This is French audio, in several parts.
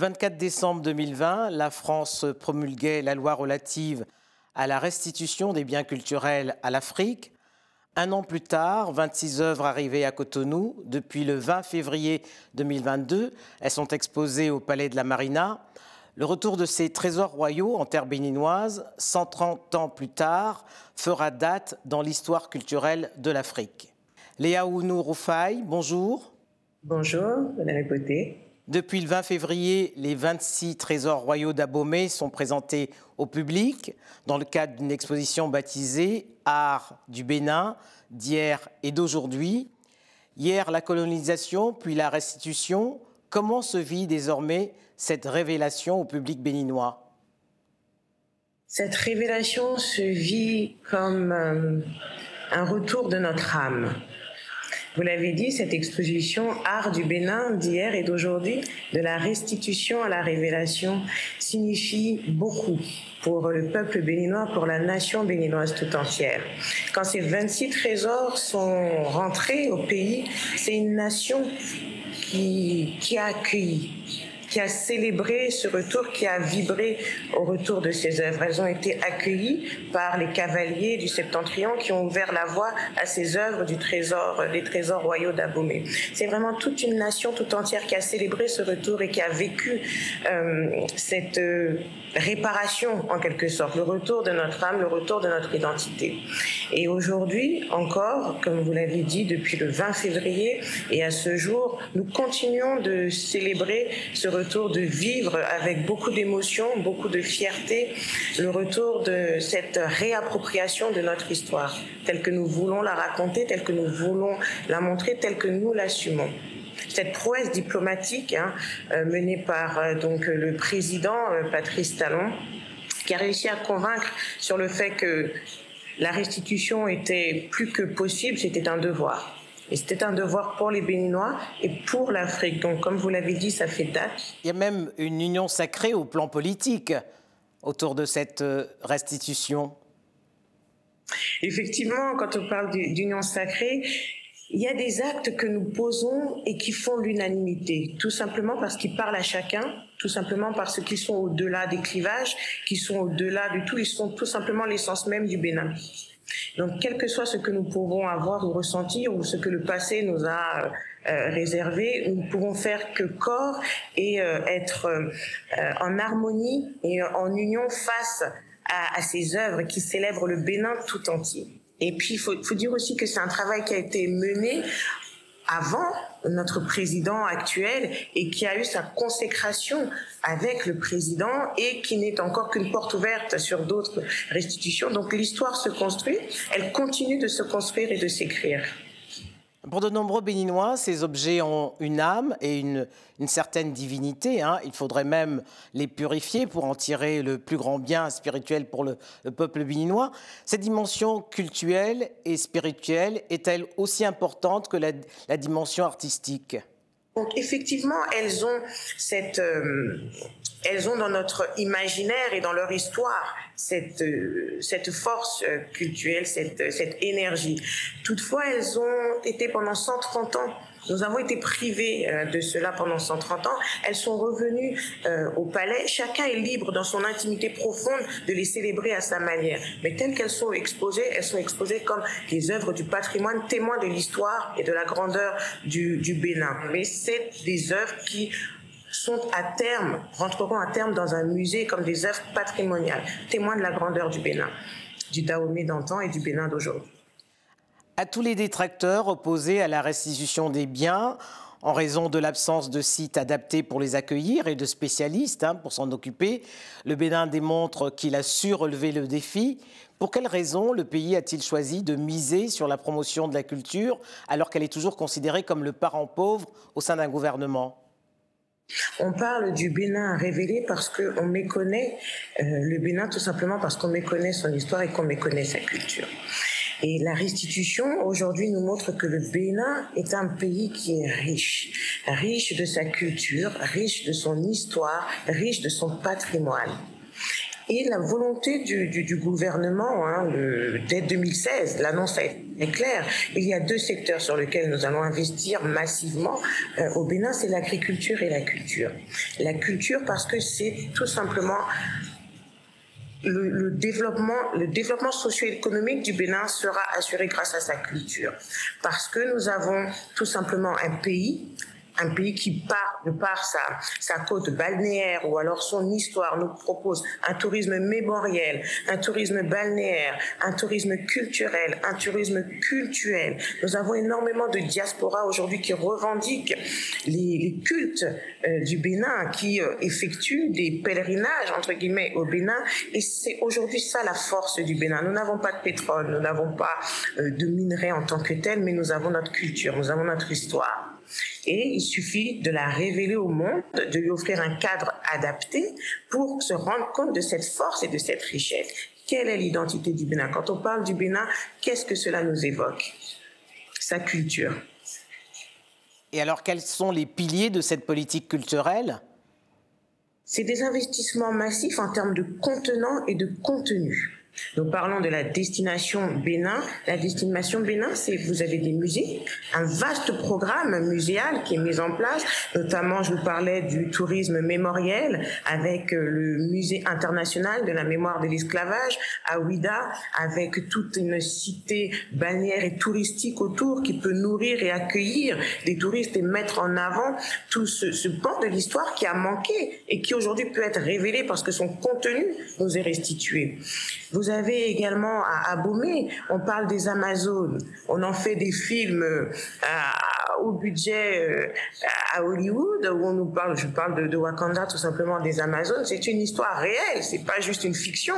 24 décembre 2020, la France promulguait la loi relative à la restitution des biens culturels à l'Afrique. Un an plus tard, 26 œuvres arrivées à Cotonou. Depuis le 20 février 2022, elles sont exposées au Palais de la Marina. Le retour de ces trésors royaux en terre béninoise, 130 ans plus tard, fera date dans l'histoire culturelle de l'Afrique. Léa Ounou Roufaï, bonjour. Bonjour, Madame Côté. Depuis le 20 février, les 26 trésors royaux d'Abomey sont présentés au public dans le cadre d'une exposition baptisée Art du Bénin d'hier et d'aujourd'hui. Hier, la colonisation, puis la restitution. Comment se vit désormais cette révélation au public béninois? Cette révélation se vit comme euh, un retour de notre âme vous l'avez dit, cette exposition Art du Bénin d'hier et d'aujourd'hui, de la restitution à la révélation, signifie beaucoup pour le peuple béninois, pour la nation béninoise tout entière. Quand ces 26 trésors sont rentrés au pays, c'est une nation qui, qui a accueilli qui a célébré ce retour, qui a vibré au retour de ces œuvres. Elles ont été accueillies par les cavaliers du Septentrion qui ont ouvert la voie à ces œuvres du trésor, des trésors royaux d'Abomey. C'est vraiment toute une nation tout entière qui a célébré ce retour et qui a vécu euh, cette euh, réparation en quelque sorte, le retour de notre âme, le retour de notre identité. Et aujourd'hui encore, comme vous l'avez dit, depuis le 20 février et à ce jour, nous continuons de célébrer ce retour, de vivre avec beaucoup d'émotion, beaucoup de fierté, le retour de cette réappropriation de notre histoire, telle que nous voulons la raconter, telle que nous voulons la montrer, telle que nous l'assumons cette prouesse diplomatique hein, euh, menée par euh, donc le président euh, Patrice Talon, qui a réussi à convaincre sur le fait que la restitution était plus que possible, c'était un devoir. Et c'était un devoir pour les Béninois et pour l'Afrique. Donc, comme vous l'avez dit, ça fait date. Il y a même une union sacrée au plan politique autour de cette restitution. Effectivement, quand on parle d'union sacrée, il y a des actes que nous posons et qui font l'unanimité, tout simplement parce qu'ils parlent à chacun, tout simplement parce qu'ils sont au-delà des clivages, qui sont au-delà du tout, ils sont tout simplement l'essence même du Bénin. Donc, quel que soit ce que nous pouvons avoir ou ressentir ou ce que le passé nous a euh, réservé, nous ne pouvons faire que corps et euh, être euh, en harmonie et en union face à, ces œuvres qui célèbrent le Bénin tout entier. Et puis, il faut, dire aussi que c'est un travail qui a été mené avant notre président actuel et qui a eu sa consécration avec le président et qui n'est encore qu'une porte ouverte sur d'autres restitutions. Donc l'histoire se construit, elle continue de se construire et de s'écrire. Pour de nombreux Béninois, ces objets ont une âme et une, certaine divinité. Hein. Il faudrait même les purifier pour en tirer le plus grand bien spirituel pour le, peuple béninois. Cette dimension culturelle et spirituelle est-elle aussi importante que la dimension artistique? Effectivement, elles ont cette, euh, elles ont dans notre imaginaire et dans leur histoire cette euh, cette force euh, culturelle, cette cette énergie. Toutefois, elles ont été pendant 130 ans nous avons été privés de cela pendant 130 ans. Elles sont revenues au palais. Chacun est libre dans son intimité profonde de les célébrer à sa manière. Mais telles qu'elles sont exposées, elles sont exposées comme des œuvres du patrimoine, témoins de l'histoire et de la grandeur du, du Bénin. Mais c'est des œuvres qui sont à terme, rentreront à terme dans un musée comme des œuvres patrimoniales, témoins de la grandeur du Bénin, du Dahomey d'antan et du Bénin d'aujourd'hui. À tous les détracteurs opposés à la restitution des biens, en raison de l'absence de sites adaptés pour les accueillir et de spécialistes hein, pour s'en occuper, le Bénin démontre qu'il a su relever le défi. Pour quelles raisons le pays a-t-il choisi de miser sur la promotion de la culture alors qu'elle est toujours considérée comme le parent pauvre au sein d'un gouvernement? On parle du Bénin révélé parce qu'on méconnaît euh, le Bénin tout simplement parce qu'on méconnaît son histoire et qu'on méconnaît sa culture. Et la restitution aujourd'hui nous montre que le Bénin est un pays qui est riche, riche de sa culture, riche de son histoire, riche de son patrimoine. Et la volonté du, gouvernement, hein, dès 2016, l'annonce a est clair. Il y a deux secteurs sur lesquels nous allons investir massivement euh, au Bénin, c'est l'agriculture et la culture. La culture parce que c'est tout simplement le, développement, le développement socio-économique du Bénin sera assuré grâce à sa culture. Parce que nous avons tout simplement un pays un pays qui, part, de par sa, sa côte balnéaire ou alors son histoire, nous propose un tourisme mémoriel, un tourisme balnéaire, un tourisme culturel, un tourisme cultuel. Nous avons énormément de diaspora aujourd'hui qui revendiquent les, cultes euh, du Bénin, qui euh, effectuent des pèlerinages, entre guillemets, au Bénin. Et c'est aujourd'hui ça la force du Bénin. Nous n'avons pas de pétrole, nous n'avons pas euh, de minerais en tant que tel, mais nous avons notre culture, nous avons notre histoire. Et il suffit de la révéler au monde, de lui offrir un cadre adapté pour se rendre compte de cette force et de cette richesse. Quelle est l'identité du Bénin? Quand on parle du Bénin, qu'est-ce que cela nous évoque? Sa culture. Et alors, quels sont les piliers de cette politique culturelle? C'est des investissements massifs en termes de contenant et de contenu. Nous parlons de la destination Bénin. La destination Bénin, c'est vous avez des musées, un vaste programme muséal qui est mis en place. Notamment, je vous parlais du tourisme mémoriel avec euh, le musée international de la mémoire de l'esclavage à Ouida, avec toute une cité balnéaire et touristique autour qui peut nourrir et accueillir des touristes et mettre en avant tout ce, ce pan de l'histoire qui a manqué et qui aujourd'hui peut être révélé parce que son contenu nous est restitué. Avez également à, Abomey, on parle des Amazones, on en fait des films euh, au budget euh, à Hollywood où on nous parle, je parle de, Wakanda tout simplement des Amazones, c'est une histoire réelle, c'est pas juste une fiction.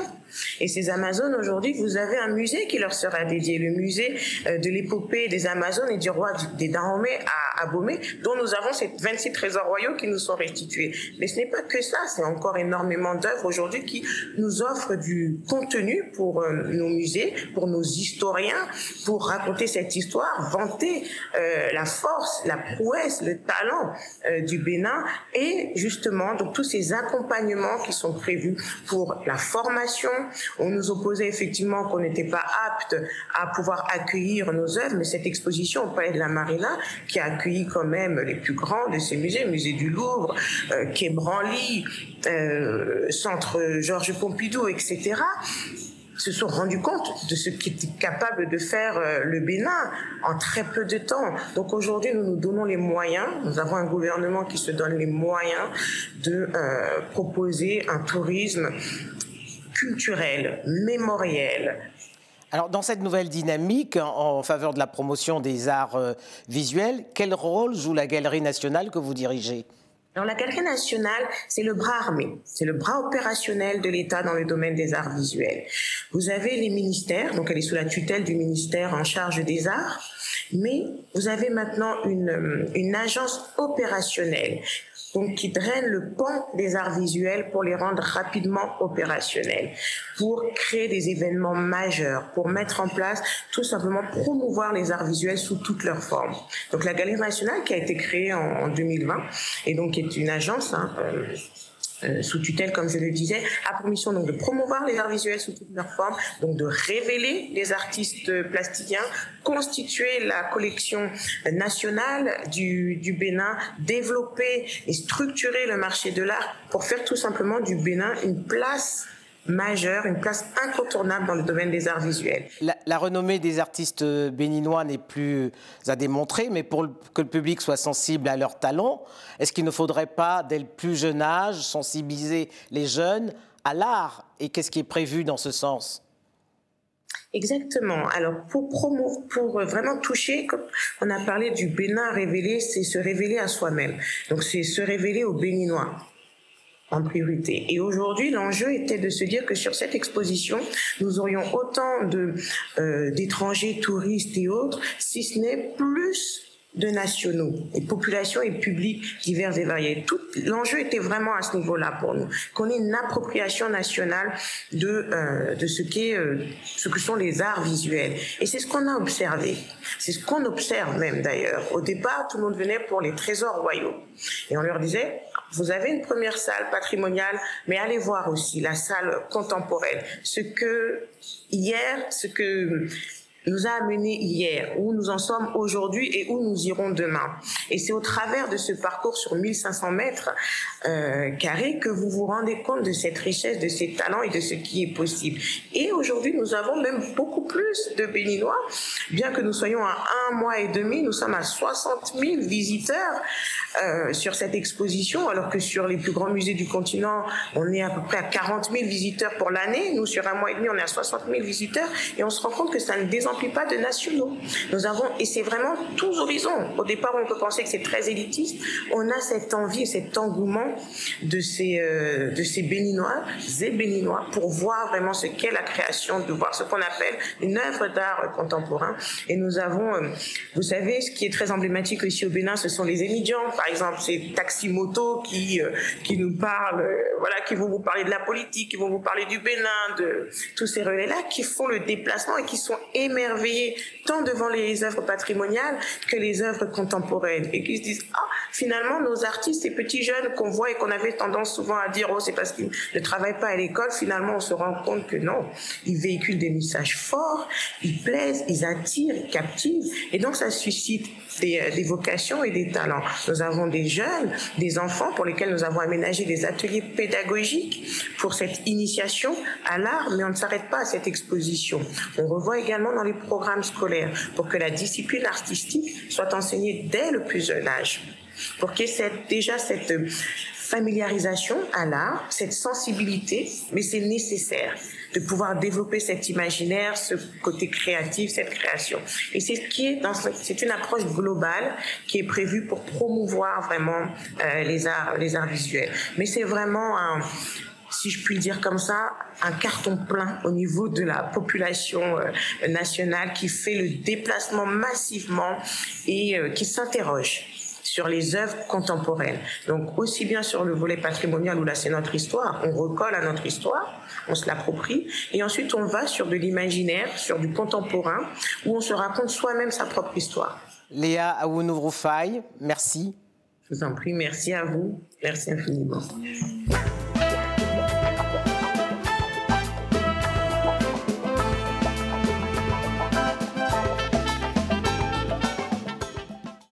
Et ces Amazones aujourd'hui, vous avez un musée qui leur sera dédié, le musée euh, de l'épopée des Amazones et du roi des Dahomey Abomey, dont nous avons ces 26 trésors royaux qui nous sont restitués. Mais ce n'est pas que ça, c'est encore énormément d'œuvres aujourd'hui qui nous offrent du contenu pour euh, nos musées, pour nos historiens, pour raconter cette histoire, vanter la force la prouesse, le talent euh, du Bénin et justement donc tous ces accompagnements qui sont prévus pour la formation. On nous opposait effectivement qu'on n'était pas apte à pouvoir accueillir nos œuvres, mais cette exposition au Palais de la Marina qui a accueilli quand même les plus grands de ces musées, musée du Louvre, euh, euh, Centre Georges Pompidou, etc se sont rendus compte de ce qu'était capable de faire euh, le Bénin en très peu de temps. Donc aujourd'hui, nous nous donnons les moyens, nous avons un gouvernement qui se donne les moyens de euh, proposer un tourisme culturel, mémoriel, alors, dans cette nouvelle dynamique en faveur de la promotion des arts euh, visuels, quel rôle joue la Galerie nationale que vous dirigez? Alors la Galerie nationale, c'est le bras armé, c'est le bras opérationnel de l'État dans le domaine des arts visuels. Vous avez les ministères, donc elle est sous la tutelle du ministère en charge des arts, mais vous avez maintenant une, une agence opérationnelle donc qui drainent le pan des arts visuels pour les rendre rapidement opérationnels, pour créer des événements majeurs, pour mettre en place tout simplement promouvoir les arts visuels sous toutes leurs formes. Donc la Galerie nationale qui a été créée en, 2020 et donc est une agence hein, euh, euh, sous tutelle, comme je le disais, a pour mission donc de promouvoir les arts visuels sous toutes leurs formes, donc de révéler les artistes plasticiens, constituer la collection nationale du, du Bénin, développer et structurer le marché de l'art pour faire tout simplement du Bénin une place majeure, une place incontournable dans le domaine des arts visuels. La, renommée des artistes béninois n'est plus à démontrer, mais pour que le public soit sensible à leurs talents, est-ce qu'il ne faudrait pas, dès le plus jeune âge, sensibiliser les jeunes à l'art? Et qu'est-ce qui est prévu dans ce sens? Exactement. Alors pour pour vraiment toucher, comme on a parlé du Bénin révélé, c'est se révéler à soi-même. Donc c'est se révéler aux Béninois en priorité. Et aujourd'hui, l'enjeu était de se dire que sur cette exposition, nous aurions autant de euh, d'étrangers, touristes et autres, si ce n'est plus de nationaux, et populations et publics divers et variés. Tout l'enjeu était vraiment à ce niveau-là pour nous, qu'on ait une appropriation nationale de euh, de ce euh, ce que sont les arts visuels. Et c'est ce qu'on a observé. C'est ce qu'on observe même d'ailleurs. Au départ, tout le monde venait pour les trésors royaux, et on leur disait vous avez une première salle patrimoniale, mais allez voir aussi la salle contemporaine. Ce que hier, ce que nous a amenés hier, où nous en sommes aujourd'hui et où nous irons demain. Et c'est au travers de ce parcours sur 1500 mètres euh, carrés que vous vous rendez compte de cette richesse, de ces talents et de ce qui est possible. Et aujourd'hui, nous avons même beaucoup plus de Béninois, bien que nous soyons à un mois et demi, nous sommes à 60 000 visiteurs euh, sur cette exposition, alors que sur les plus grands musées du continent, on est à peu près à 40 000 visiteurs pour l'année. Nous, sur un mois et demi, on est à 60 000 visiteurs et on se rend compte que ça ne désemplit pas de nationaux. Nous avons, et c'est vraiment tous horizons. Au départ, on peut penser que c'est très élitiste. On a cette envie et cet engouement de ces, euh, de ces béninois et béninois pour voir vraiment ce qu'est la création, de voir ce qu'on appelle une œuvre d'art contemporain. Et nous avons, euh, vous savez, ce qui est très emblématique ici au Bénin, ce sont les émidiants, par exemple, ces taxi-motos qui, euh, qui nous parlent, voilà, qui vont vous parler de la politique, qui vont vous parler du Bénin, de tous ces relais-là, qui font le déplacement et qui sont émerveillés tant devant les œuvres patrimoniales que les œuvres contemporaines. Et qui se disent ah finalement nos artistes ces petits jeunes qu'on voit et qu'on avait tendance souvent à dire oh c'est parce qu'ils ne travaillent pas à l'école finalement on se rend compte que non ils véhiculent des messages forts ils plaisent ils attirent ils captivent. Et donc ça suscite des, euh, des vocations et des talents. Nous avons des jeunes des enfants pour lesquels nous avons aménagé des ateliers pédagogiques pour cette initiation à l'art mais on ne s'arrête pas à cette exposition. On revoit également dans les programmes scolaires pour que la discipline artistique soit enseignée dès le plus jeune âge. Pour qu'il y ait déjà cette familiarisation à l'art, cette sensibilité, mais c'est nécessaire de pouvoir développer cet imaginaire, ce côté créatif, cette création. Et c'est ce qui est dans c'est une approche globale qui est prévue pour promouvoir vraiment euh, les arts, les arts visuels. Mais c'est vraiment un, si je puis dire comme ça, un carton plein au niveau de la population euh, nationale qui fait le déplacement massivement et euh, qui s'interroge sur les œuvres contemporaines. Donc aussi bien sur le volet patrimonial où là c'est notre histoire, on recolle à notre histoire, on se l'approprie, et ensuite on va sur de l'imaginaire, sur du contemporain, où on se raconte soi-même sa propre histoire. Léa Aounouroufaï, merci. Je vous en prie, merci à vous, merci infiniment.